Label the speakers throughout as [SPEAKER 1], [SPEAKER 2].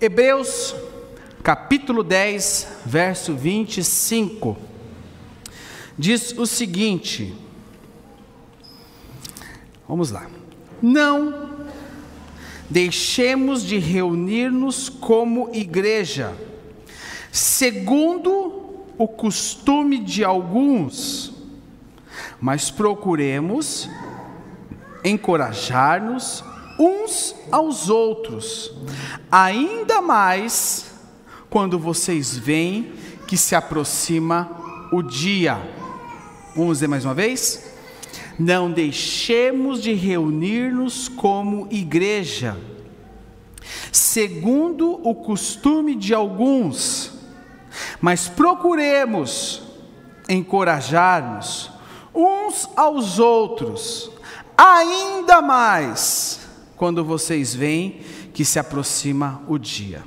[SPEAKER 1] Hebreus capítulo 10, verso 25, diz o seguinte: Vamos lá. Não deixemos de reunir-nos como igreja, segundo o costume de alguns, mas procuremos encorajar-nos uns aos outros, ainda mais quando vocês veem que se aproxima o dia. Vamos dizer mais uma vez? Não deixemos de reunir-nos como igreja, segundo o costume de alguns, mas procuremos encorajar-nos uns aos outros, ainda mais quando vocês veem que se aproxima o dia.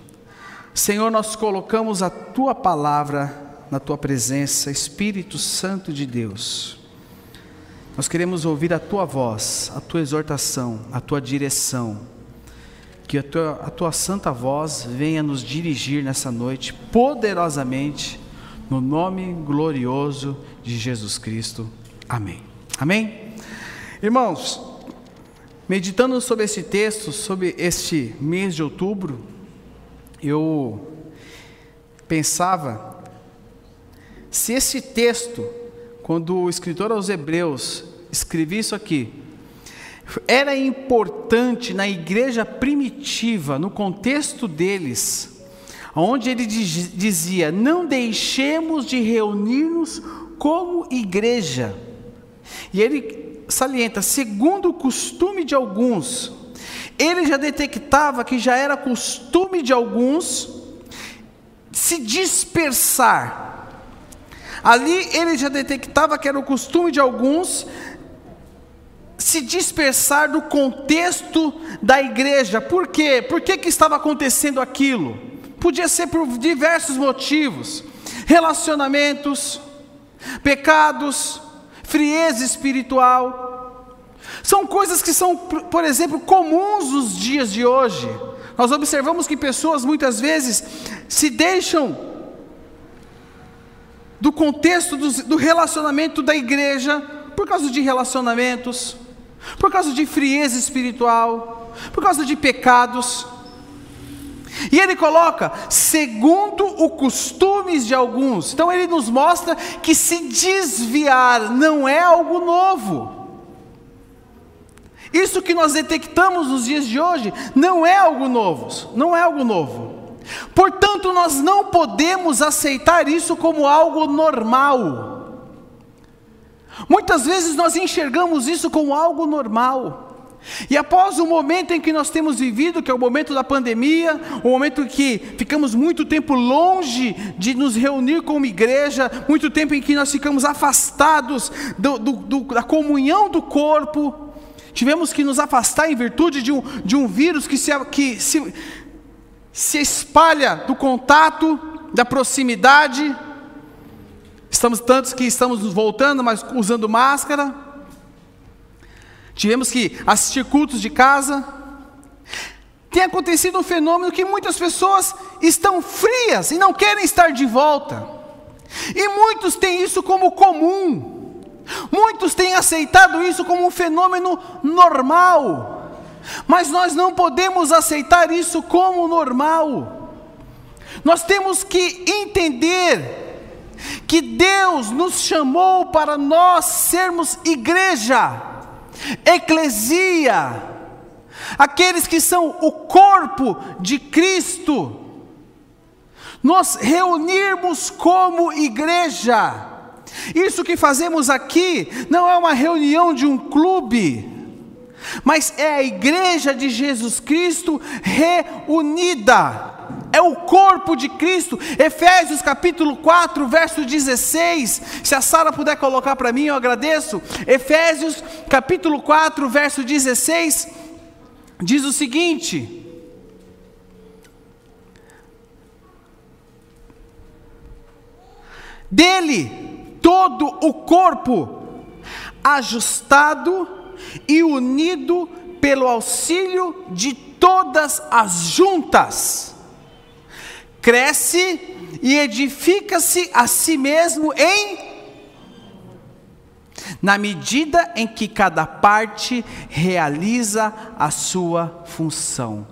[SPEAKER 1] Senhor, nós colocamos a tua palavra na tua presença, Espírito Santo de Deus. Nós queremos ouvir a tua voz, a tua exortação, a tua direção. Que a tua, a tua santa voz venha nos dirigir nessa noite poderosamente, no nome glorioso de Jesus Cristo. Amém. Amém? Irmãos, meditando sobre esse texto, sobre este mês de outubro, eu pensava se esse texto, quando o escritor aos Hebreus escrevia isso aqui, era importante na igreja primitiva, no contexto deles, onde ele dizia: não deixemos de reunir-nos como igreja. E ele salienta, segundo o costume de alguns, ele já detectava que já era costume de alguns se dispersar. Ali ele já detectava que era o costume de alguns se dispersar do contexto da igreja. Por quê? Por que, que estava acontecendo aquilo? Podia ser por diversos motivos: relacionamentos, pecados, frieza espiritual. São coisas que são, por exemplo, comuns nos dias de hoje. Nós observamos que pessoas muitas vezes se deixam do contexto do, relacionamento da igreja por causa de relacionamentos, por causa de frieza espiritual, por causa de pecados. E ele coloca, segundo o costumes de alguns. Então ele nos mostra que se desviar não é algo novo. Isso que nós detectamos nos dias de hoje não é algo novo, não é algo novo. Portanto, nós não podemos aceitar isso como algo normal. Muitas vezes nós enxergamos isso como algo normal. E após o momento em que nós temos vivido, que é o momento da pandemia, o momento em que ficamos muito tempo longe de nos reunir como igreja, muito tempo em que nós ficamos afastados do, do, do, da comunhão do corpo, Tivemos que nos afastar em virtude de um, de um vírus que, se, que se, se espalha do contato, da proximidade. Estamos tantos que estamos voltando, mas usando máscara. Tivemos que assistir cultos de casa. Tem acontecido um fenômeno que muitas pessoas estão frias e não querem estar de volta. E muitos têm isso como comum. Muitos têm aceitado isso como um fenômeno normal, mas nós não podemos aceitar isso como normal. Nós temos que entender que Deus nos chamou para nós sermos igreja, eclesia, aqueles que são o corpo de Cristo, nos reunirmos como igreja. Isso que fazemos aqui não é uma reunião de um clube, mas é a igreja de Jesus Cristo reunida. É o corpo de Cristo. Efésios capítulo 4, verso 16. Se a Sara puder colocar para mim, eu agradeço. Efésios capítulo 4, verso 16 diz o seguinte: Dele todo o corpo, ajustado e unido pelo auxílio de todas as juntas. Cresce e edifica-se a si mesmo em na medida em que cada parte realiza a sua função.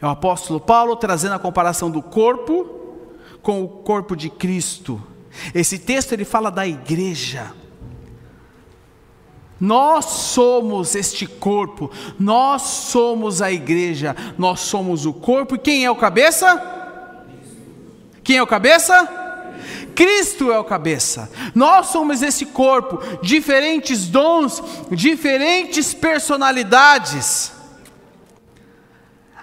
[SPEAKER 1] É o apóstolo Paulo trazendo a comparação do corpo com o corpo de Cristo. Esse texto ele fala da igreja. Nós somos este corpo, nós somos a igreja, nós somos o corpo, e quem é o cabeça? Quem é o cabeça? Cristo é o cabeça. Nós somos esse corpo, diferentes dons, diferentes personalidades.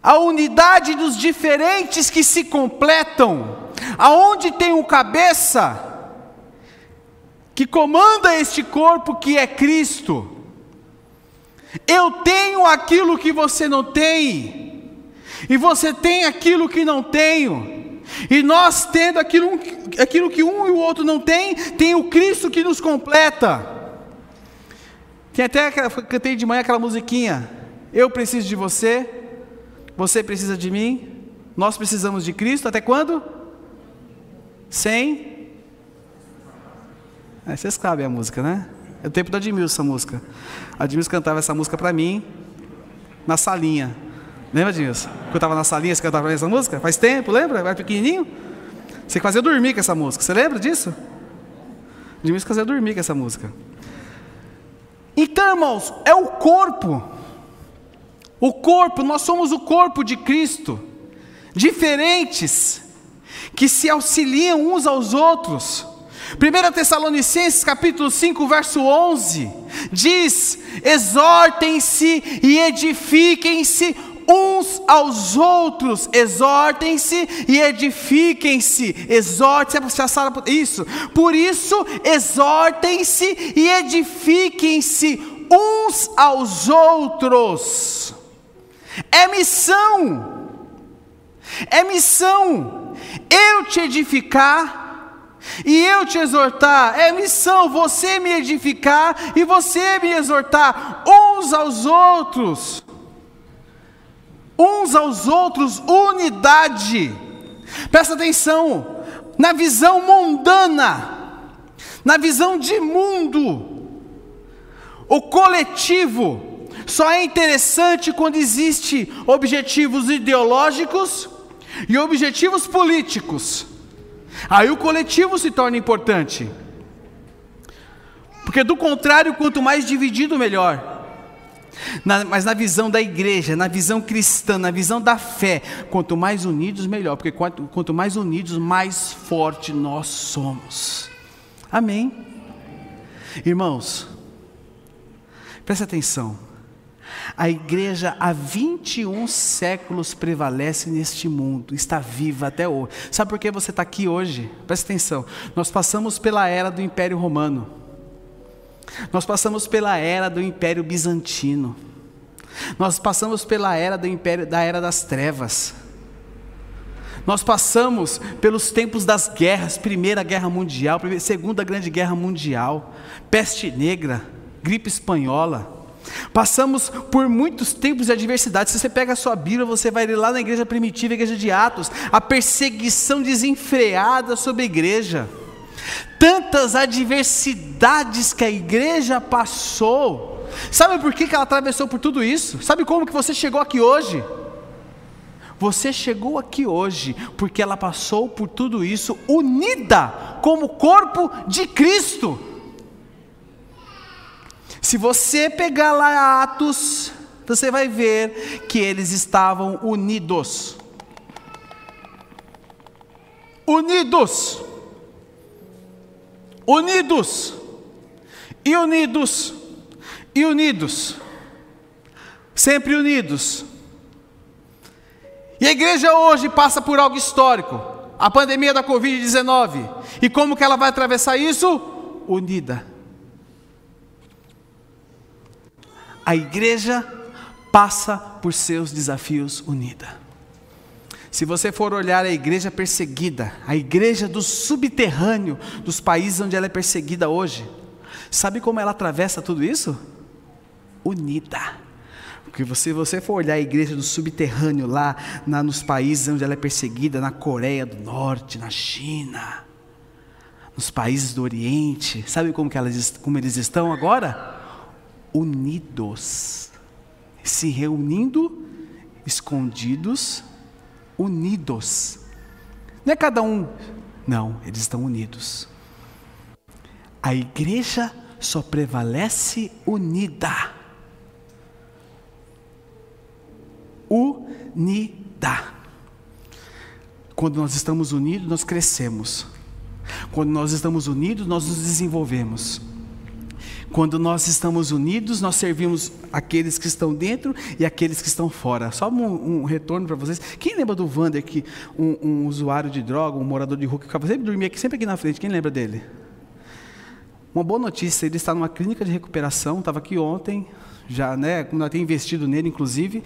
[SPEAKER 1] A unidade dos diferentes que se completam. Aonde tem o cabeça que comanda este corpo que é Cristo. Eu tenho aquilo que você não tem, e você tem aquilo que não tenho. E nós tendo aquilo, aquilo que um e o outro não tem, tem o Cristo que nos completa. Tem até aquela, cantei de manhã aquela musiquinha. Eu preciso de você, você precisa de mim, nós precisamos de Cristo, até quando? Sem. É, vocês sabem a música, né? É o tempo da Admilson essa música. A Admilson cantava essa música para mim na salinha. Lembra disso? Quando eu estava na salinha, você cantava essa música? Faz tempo, lembra? Era pequenininho? Você fazia dormir com essa música. Você lembra disso? De mim fazia dormir com essa música. Então, irmãos, é o corpo. O corpo, nós somos o corpo de Cristo. Diferentes, que se auxiliam uns aos outros. 1 Tessalonicenses capítulo 5, verso 11, diz: exortem-se e edifiquem-se uns aos outros, exortem-se e edifiquem-se, exortem-se, isso, por isso, exortem-se e edifiquem-se uns aos outros, é missão, é missão, eu te edificar, e eu te exortar, é missão você me edificar e você me exortar uns aos outros uns aos outros unidade. Presta atenção, na visão mundana, na visão de mundo, o coletivo só é interessante quando existe objetivos ideológicos e objetivos políticos. Aí o coletivo se torna importante. Porque do contrário, quanto mais dividido, melhor. Na, mas na visão da igreja, na visão cristã, na visão da fé, quanto mais unidos, melhor, porque quanto, quanto mais unidos, mais forte nós somos. Amém? Irmãos, preste atenção. A igreja há 21 séculos prevalece neste mundo, está viva até hoje. Sabe por que você está aqui hoje? Preste atenção. Nós passamos pela era do Império Romano. Nós passamos pela era do Império Bizantino. Nós passamos pela era do império, da era das trevas. Nós passamos pelos tempos das guerras, Primeira Guerra Mundial, Segunda Grande Guerra Mundial, peste negra, gripe espanhola. Passamos por muitos tempos de adversidade. Se você pega a sua Bíblia, você vai ler lá na igreja primitiva, igreja de Atos, a perseguição desenfreada sobre a igreja tantas adversidades que a igreja passou. Sabe por que, que ela atravessou por tudo isso? Sabe como que você chegou aqui hoje? Você chegou aqui hoje porque ela passou por tudo isso unida como corpo de Cristo. Se você pegar lá Atos, você vai ver que eles estavam unidos. Unidos unidos, e unidos, e unidos, sempre unidos. E a igreja hoje passa por algo histórico, a pandemia da Covid-19. E como que ela vai atravessar isso? Unida. A igreja passa por seus desafios unida. Se você for olhar a igreja perseguida, a igreja do subterrâneo dos países onde ela é perseguida hoje, sabe como ela atravessa tudo isso? Unida. Porque se você for olhar a igreja do subterrâneo lá, na, nos países onde ela é perseguida, na Coreia do Norte, na China, nos países do Oriente, sabe como, que elas, como eles estão agora? Unidos, se reunindo, escondidos, unidos. Não é cada um, não, eles estão unidos. A igreja só prevalece unida. Unida. Quando nós estamos unidos, nós crescemos. Quando nós estamos unidos, nós nos desenvolvemos. Quando nós estamos unidos, nós servimos aqueles que estão dentro e aqueles que estão fora. Só um, um retorno para vocês. Quem lembra do Wander, que um, um, usuário de droga, um morador de rua, que sempre dormia aqui, sempre aqui na frente? Quem lembra dele? Uma boa notícia, ele está numa clínica de recuperação, estava aqui ontem, já, né, como nós investido nele, inclusive,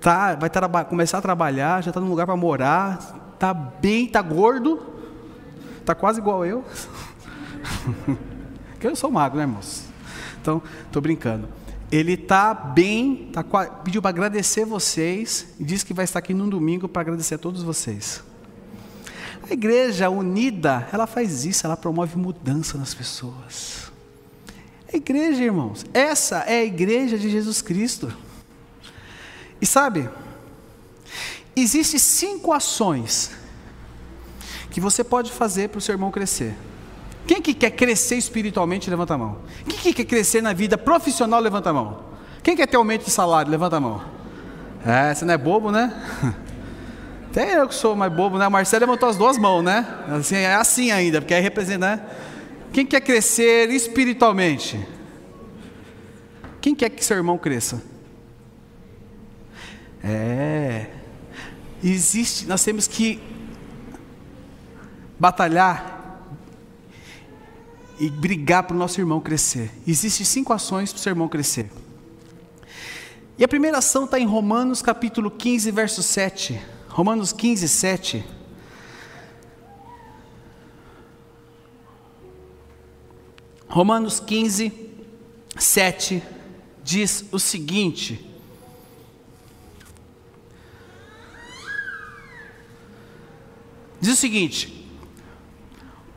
[SPEAKER 1] tá, vai começar a trabalhar, já está num lugar para morar, está bem, está gordo, está quase igual eu. Porque eu sou magro, né, moço? Então, estou brincando. Ele está bem, tá, pediu para agradecer vocês e disse que vai estar aqui no domingo para agradecer a todos vocês. A igreja unida, ela faz isso, ela promove mudança nas pessoas. A igreja, irmãos, essa é a igreja de Jesus Cristo. E sabe, existem cinco ações que você pode fazer para o seu irmão crescer. Quem que quer crescer espiritualmente, levanta a mão. Quem que quer crescer na vida profissional, levanta a mão. Quem quer ter aumento de salário, levanta a mão. É, você não é bobo, né? Até eu que sou mais bobo, né? O Marcelo levantou as duas mãos, né? Assim, é assim ainda, porque aí representa. Né? Quem quer crescer espiritualmente? Quem quer que seu irmão cresça? É. Existe, nós temos que batalhar e brigar para o nosso irmão crescer. Existem cinco ações para o seu irmão crescer. E a primeira ação está em Romanos capítulo 15, verso 7. Romanos 15, 7. Romanos 15, 7 diz o seguinte: Diz o seguinte: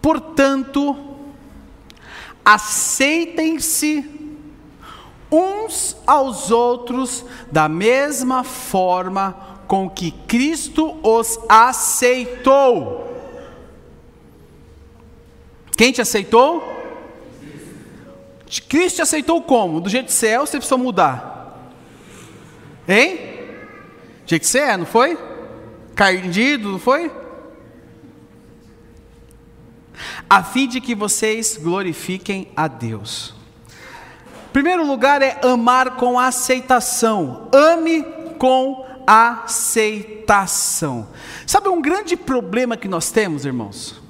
[SPEAKER 1] portanto, aceitem-se uns aos outros da mesma forma com que Cristo os aceitou. Quem te aceitou? Cristo te aceitou como? Do jeito que você é ou você precisa mudar? Hein? Do jeito que você é, não foi? Cardido, não foi? A fim de que vocês glorifiquem a Deus. Primeiro lugar é amar com aceitação. Ame com aceitação. Sabe um grande problema que nós temos, irmãos?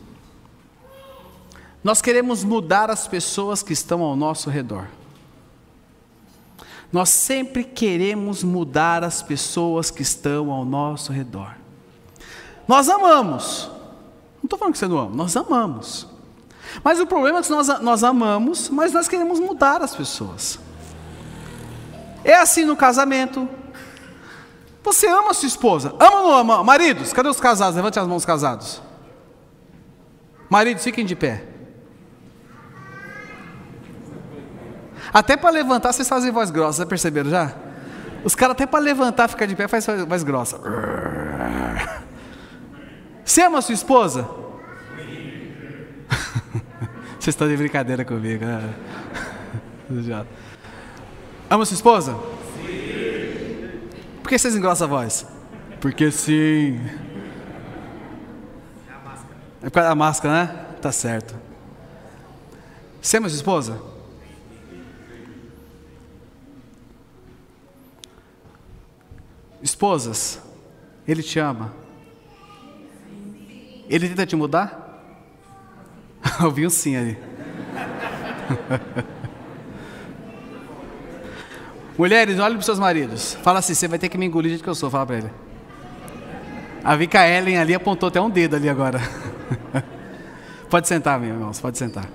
[SPEAKER 1] Nós queremos mudar as pessoas que estão ao nosso redor. Nós sempre queremos mudar as pessoas que estão ao nosso redor. Nós amamos, estou falando que você não ama, nós amamos. Mas o problema é que nós, nós amamos, mas nós queremos mudar as pessoas. É assim no casamento. Você ama a sua esposa? Ama ou não ama? Maridos, cadê os casados? Levante as mãos casados. Maridos, fiquem de pé. Até para levantar vocês fazem voz grossa, perceberam já? Os caras até para levantar, ficar de pé, faz voz grossa. Você ama sua esposa? Vocês estão de brincadeira comigo, né? Ama sua esposa? Sim. Por que vocês engrossam a voz? Porque sim. É a máscara. É por causa da máscara, né? Tá certo. Você ama sua esposa? Esposas, ele te ama. Ele tenta te mudar? Ouvi um sim ali. Mulheres, olhem para os seus maridos. Fala assim: você vai ter que me engolir do jeito que eu sou. Fala para ele. A Vika Ellen ali apontou até um dedo ali agora. pode sentar, meu irmão. Pode sentar.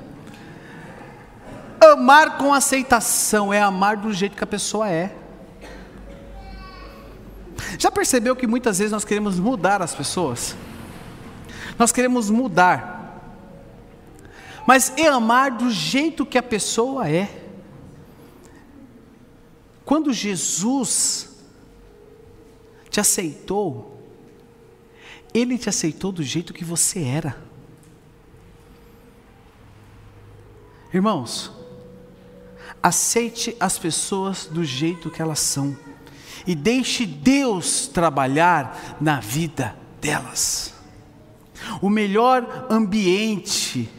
[SPEAKER 1] Amar com aceitação é amar do jeito que a pessoa é. Já percebeu que muitas vezes nós queremos mudar as pessoas? Nós queremos mudar. Mas é amar do jeito que a pessoa é. Quando Jesus te aceitou, Ele te aceitou do jeito que você era. Irmãos, aceite as pessoas do jeito que elas são e deixe Deus trabalhar na vida delas. O melhor ambiente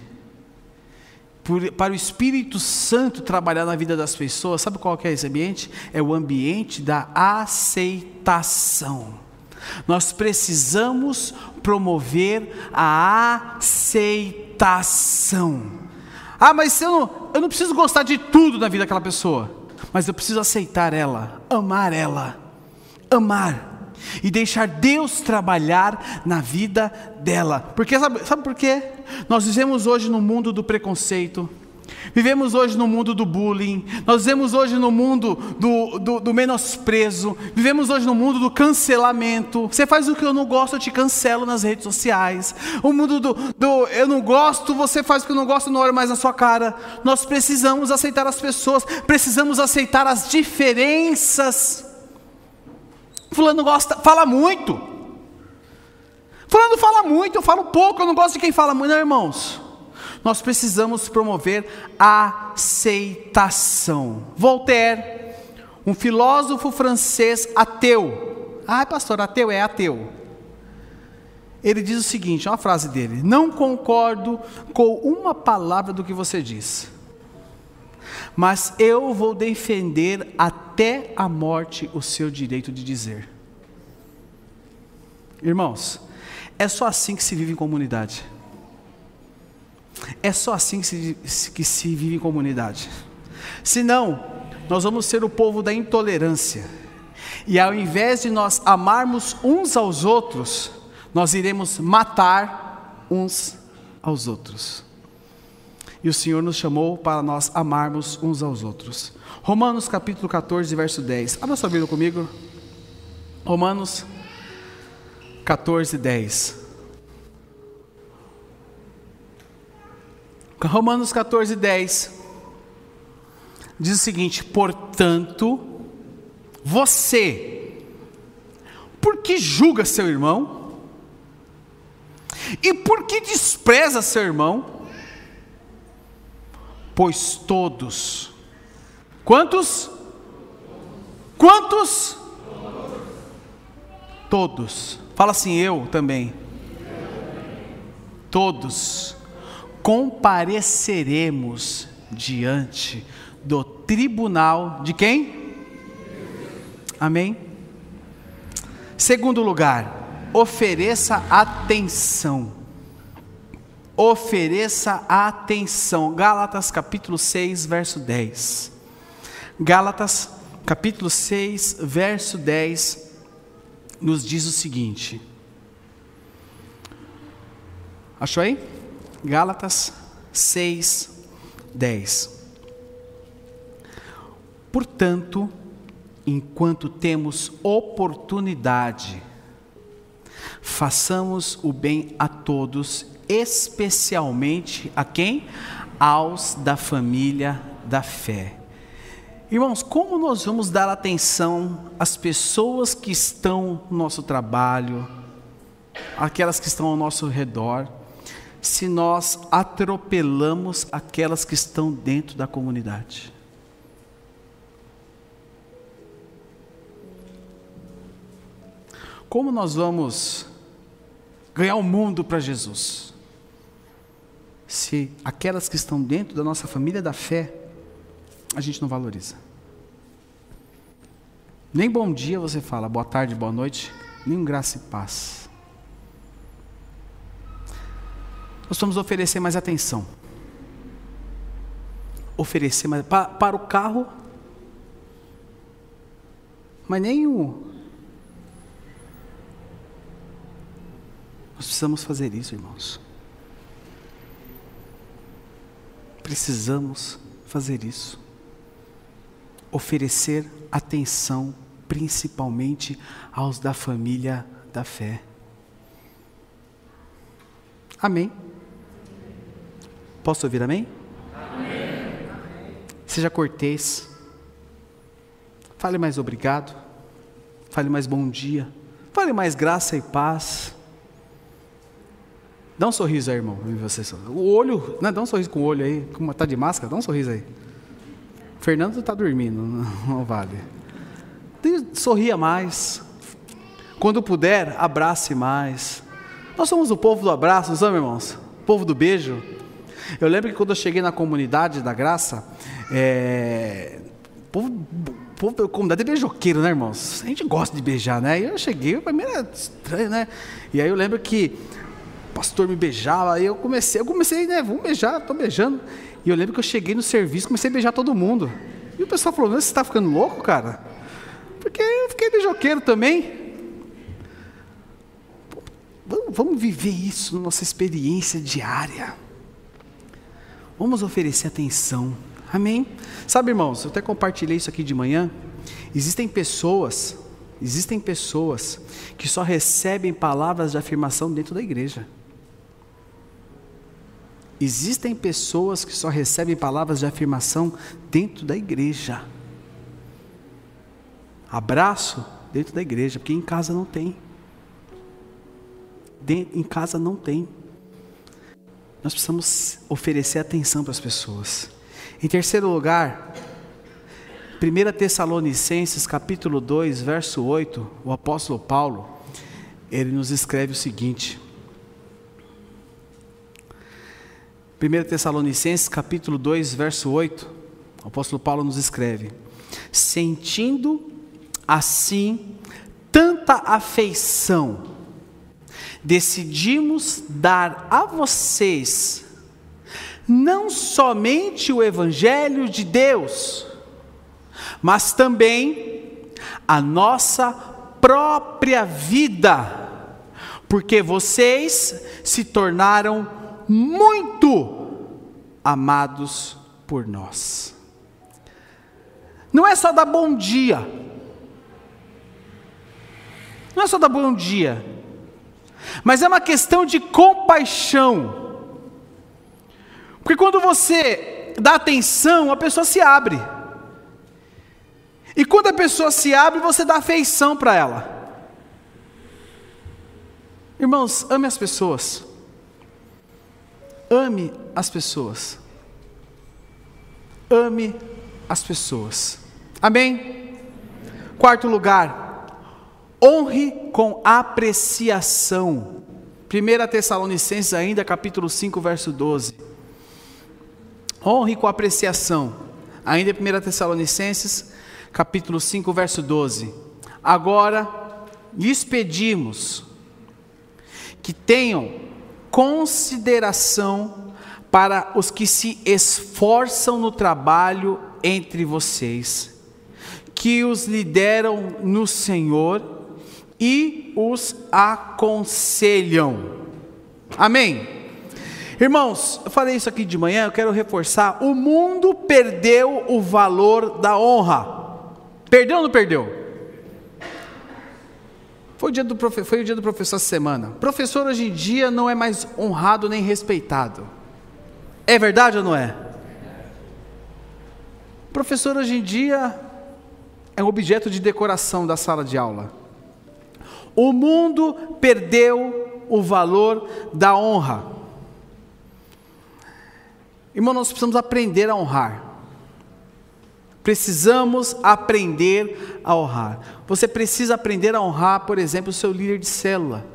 [SPEAKER 1] para o Espírito Santo trabalhar na vida das pessoas, sabe qual é esse ambiente? É o ambiente da aceitação. Nós precisamos promover a aceitação. Ah, mas eu não, eu não preciso gostar de tudo na vida daquela pessoa, mas eu preciso aceitar ela, amar ela, amar e deixar Deus trabalhar na vida dela. Porque sabe, sabe por quê? Nós vivemos hoje no mundo do preconceito. Vivemos hoje no mundo do bullying, nós vivemos hoje no mundo do, do, do, menosprezo, vivemos hoje no mundo do cancelamento. Você faz o que eu não gosto, eu te cancelo nas redes sociais. O mundo do, do eu não gosto, você faz o que eu não gosto, eu não olho mais na sua cara. Nós precisamos aceitar as pessoas, precisamos aceitar as diferenças. Fulano gosta, fala muito. Fulano fala muito, eu falo pouco, eu não gosto de quem fala muito, não, irmãos. Nós precisamos promover aceitação. Voltaire, um filósofo francês ateu. Ah, pastor, ateu é ateu. Ele diz o seguinte, uma frase dele: Não concordo com uma palavra do que você diz, mas eu vou defender até a morte o seu direito de dizer. Irmãos, é só assim que se vive em comunidade. É só assim que se, que se vive em comunidade. Senão, nós vamos ser o povo da intolerância. E ao invés de nós amarmos uns aos outros, nós iremos matar uns aos outros. E o Senhor nos chamou para nós amarmos uns aos outros. Romanos capítulo 14, verso 10. Abra sua Bíblia comigo. Romanos 14, 10. Romanos 14, 10 diz o seguinte: portanto, você, por que julga seu irmão? E por que despreza seu irmão? Pois todos, quantos? Quantos? Todos Fala assim, eu também. Todos compareceremos diante do tribunal de quem? Amém? Segundo lugar, ofereça atenção. Ofereça atenção. Gálatas capítulo 6, verso 10. Gálatas capítulo 6, verso 10 nos diz o seguinte. Achou aí? Gálatas 6, 10. Portanto, enquanto temos oportunidade, façamos o bem a todos, especialmente a quem? Aos da família da fé. Irmãos, como nós vamos dar atenção às pessoas que estão no nosso trabalho, aquelas que estão ao nosso redor, se nós atropelamos aquelas que estão dentro da comunidade? Como nós vamos ganhar o mundo para Jesus? Se aquelas que estão dentro da nossa família da fé, a gente não valoriza. Nem bom dia você fala, boa tarde, boa noite, nem graça e paz. Nós vamos oferecer mais atenção. Oferecer mais para, para o carro, mas nem o. Nós precisamos fazer isso, irmãos. Precisamos fazer isso. Oferecer atenção principalmente aos da família da fé. Amém. Posso ouvir amém? Amém. Seja cortês. Fale mais obrigado. Fale mais bom dia. Fale mais graça e paz. Dá um sorriso aí, irmão. Você, o olho, não, dá um sorriso com o olho aí. Como está de máscara, dá um sorriso aí. Fernando está dormindo, não vale. Sorria mais. Quando puder, abrace mais. Nós somos o povo do abraço, não somos, irmãos? O povo do beijo. Eu lembro que quando eu cheguei na comunidade da graça, é, povo, povo, comunidade é beijoqueiro, né, irmãos? A gente gosta de beijar, né? E eu cheguei, para mim era estranho, né? E aí eu lembro que o pastor me beijava, aí eu comecei, eu comecei, né? Vamos beijar, estou beijando. E eu lembro que eu cheguei no serviço, comecei a beijar todo mundo. E o pessoal falou: Você está ficando louco, cara? Porque eu fiquei beijoqueiro também. Vamos viver isso na nossa experiência diária. Vamos oferecer atenção. Amém? Sabe, irmãos, eu até compartilhei isso aqui de manhã. Existem pessoas, existem pessoas que só recebem palavras de afirmação dentro da igreja. Existem pessoas que só recebem palavras de afirmação dentro da igreja. Abraço dentro da igreja, porque em casa não tem em casa não tem. Nós precisamos oferecer atenção para as pessoas. Em terceiro lugar, 1 Tessalonicenses capítulo 2, verso 8, o apóstolo Paulo, ele nos escreve o seguinte. 1 Tessalonicenses capítulo 2, verso 8, o apóstolo Paulo nos escreve: Sentindo assim tanta afeição decidimos dar a vocês não somente o Evangelho de Deus, mas também a nossa própria vida, porque vocês se tornaram muito amados por nós. Não é só dar bom dia, não é só dar bom dia, mas é uma questão de compaixão. Porque quando você dá atenção, a pessoa se abre. E quando a pessoa se abre, você dá afeição para ela. Irmãos, ame as pessoas. Ame as pessoas. Ame as pessoas. Amém? Quarto lugar, honre com apreciação. 1 Tessalonicenses ainda, capítulo 5, verso 12. Honre com apreciação. Ainda 1 Tessalonicenses, capítulo 5, verso 12. Agora lhes pedimos que tenham consideração para os que se esforçam no trabalho entre vocês, que os lideram no Senhor e os aconselham. Amém? Irmãos, eu falei isso aqui de manhã, eu quero reforçar: o mundo perdeu o valor da honra. Perdeu ou não perdeu? Foi o, dia do profe... Foi o dia do professor essa semana. Professor hoje em dia não é mais honrado nem respeitado. É verdade ou não é? Professor hoje em dia é um objeto de decoração da sala de aula. O mundo perdeu o valor da honra. Irmão, nós precisamos aprender a honrar. Precisamos aprender a honrar. Você precisa aprender a honrar, por exemplo, o seu líder de célula.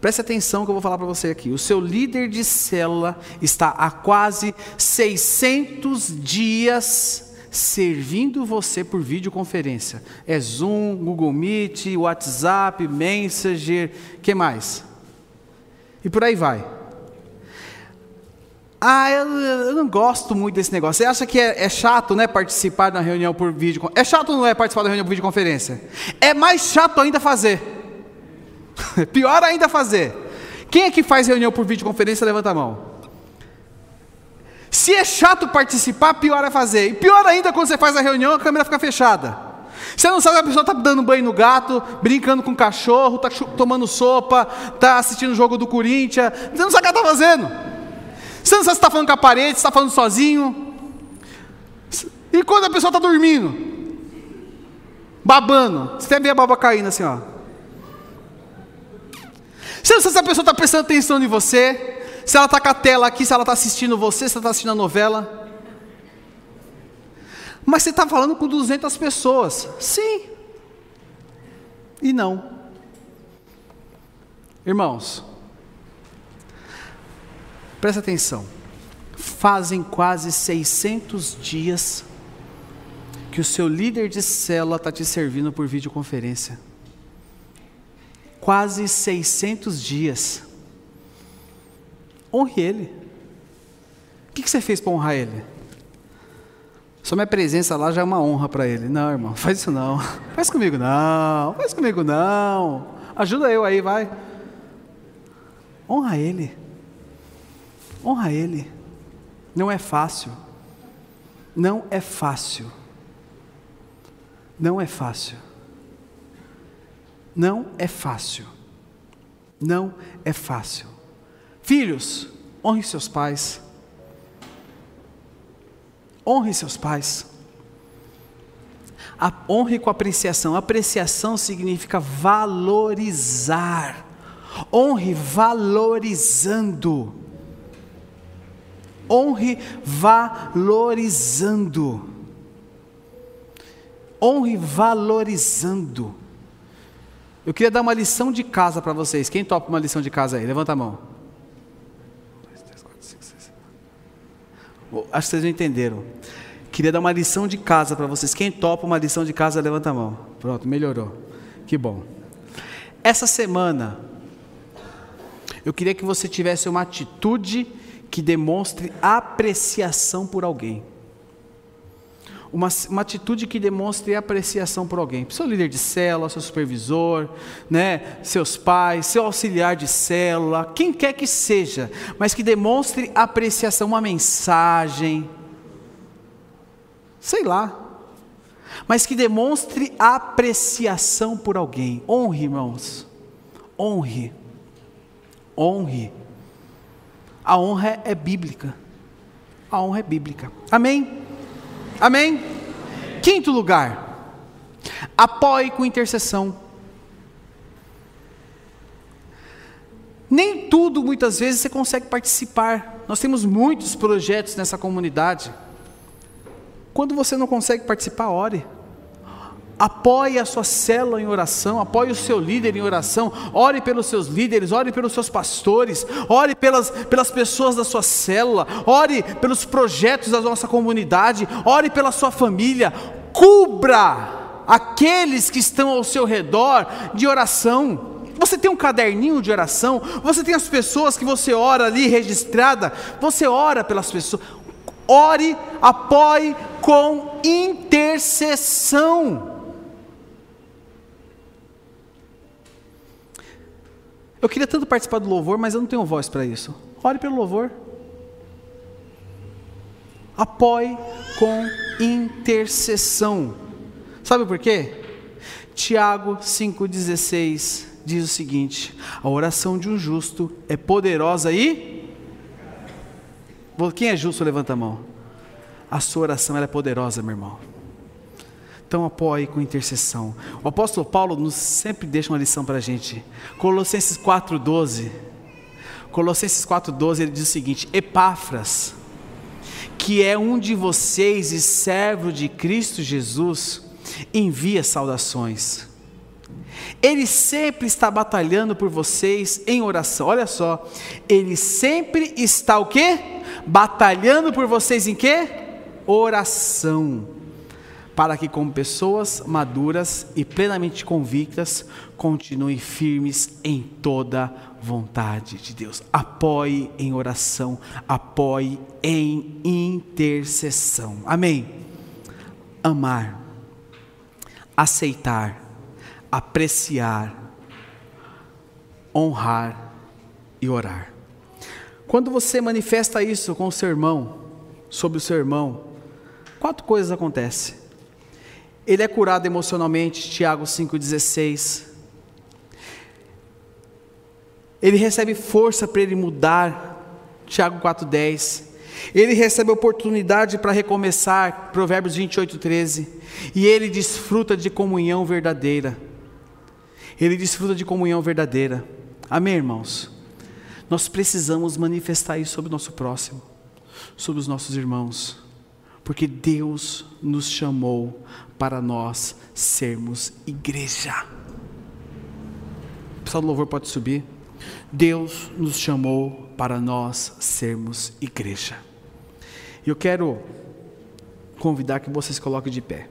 [SPEAKER 1] Preste atenção que eu vou falar para você aqui. O seu líder de célula está há quase 600 dias servindo você por videoconferência. É Zoom, Google Meet, WhatsApp, Messenger, que mais? E por aí vai. Ah, eu, eu, não gosto muito desse negócio. Você acha que é, é chato, né, participar da reunião por vídeo? É chato não é participar da reunião por videoconferência? É mais chato ainda fazer. Pior ainda fazer. Quem é que faz reunião por videoconferência? Levanta a mão. Se é chato participar, pior é fazer. E pior ainda quando você faz a reunião, a câmera fica fechada. Você não sabe que a pessoa está dando banho no gato, brincando com o cachorro, está tomando sopa, está assistindo o jogo do Corinthians. Você não sabe o que ela está fazendo. Você não sabe se está falando com a parede, se está falando sozinho. E quando a pessoa está dormindo, babando, você vê a baba caindo assim, ó. Você não sabe se a pessoa está prestando atenção em você, se ela está com a tela aqui, se ela está assistindo você, se ela está assistindo a novela. Mas você está falando com 200 pessoas. Sim. E não. Irmãos, presta atenção. Fazem quase 600 dias que o seu líder de célula está te servindo por videoconferência. Quase 600 dias. Honre ele. O que você fez para honrar ele? Só minha presença lá já é uma honra para ele. Não, irmão, faz isso não. Faz comigo não. Faz comigo não. Ajuda eu aí, vai. Honra ele. Honra ele. Não é fácil. Não é fácil. Não é fácil. Não é fácil. Não é fácil. Filhos, honre seus pais. Honre seus pais. A, honre com apreciação. Apreciação significa valorizar. Honre valorizando. Honre valorizando. Honre valorizando. Eu queria dar uma lição de casa para vocês. Quem topa uma lição de casa aí? Levanta a mão. Acho que vocês não entenderam. Queria dar uma lição de casa para vocês. Quem topa uma lição de casa, levanta a mão. Pronto, melhorou. Que bom. Essa semana, eu queria que você tivesse uma atitude que demonstre apreciação por alguém uma, uma atitude que demonstre apreciação por alguém. Seu líder de célula, seu supervisor, né, seus pais, seu auxiliar de célula, quem quer que seja, mas que demonstre apreciação, uma mensagem, sei lá, mas que demonstre apreciação por alguém. Honre, irmãos, honre, honre. A honra é bíblica. A honra é bíblica. Amém? Amém? Quinto lugar, apoie com intercessão. Nem tudo, muitas vezes, você consegue participar. Nós temos muitos projetos nessa comunidade. Quando você não consegue participar, ore. Apoie a sua célula em oração, apoie o seu líder em oração, ore pelos seus líderes, ore pelos seus pastores, ore pelas, pelas pessoas da sua célula, ore pelos projetos da nossa comunidade, ore pela sua família, cubra aqueles que estão ao seu redor de oração. Você tem um caderninho de oração, você tem as pessoas que você ora ali registrada, você ora pelas pessoas. Ore, apoie com intercessão. Eu queria tanto participar do louvor, mas eu não tenho voz para isso. Ore pelo louvor. Apoie com intercessão. Sabe por quê? Tiago 5,16 diz o seguinte: a oração de um justo é poderosa e. Quem é justo, levanta a mão. A sua oração é poderosa, meu irmão. Então apoie com intercessão. O apóstolo Paulo nos sempre deixa uma lição para a gente. Colossenses 4,12. Colossenses 4,12 ele diz o seguinte: Epáfras, que é um de vocês e servo de Cristo Jesus, envia saudações. Ele sempre está batalhando por vocês em oração. Olha só, ele sempre está o quê? Batalhando por vocês em quê? Oração para que, como pessoas maduras e plenamente convictas, continuem firmes em toda vontade de Deus. Apoie em oração, apoie em intercessão. Amém. Amar, aceitar, apreciar, honrar e orar. Quando você manifesta isso com o seu irmão, sobre o seu irmão, quatro coisas acontecem Ele é curado emocionalmente, Tiago 5,16. Ele recebe força para ele mudar, Tiago 4,10. Ele recebe oportunidade para recomeçar, Provérbios 28, 13. E ele desfruta de comunhão verdadeira. Ele desfruta de comunhão verdadeira. Amém, irmãos? Nós precisamos manifestar isso sobre o nosso próximo, sobre os nossos irmãos, porque Deus nos chamou para nós sermos igreja. O pessoal do louvor pode subir. Deus nos chamou para nós sermos igreja. Eu quero convidar que vocês coloquem de pé.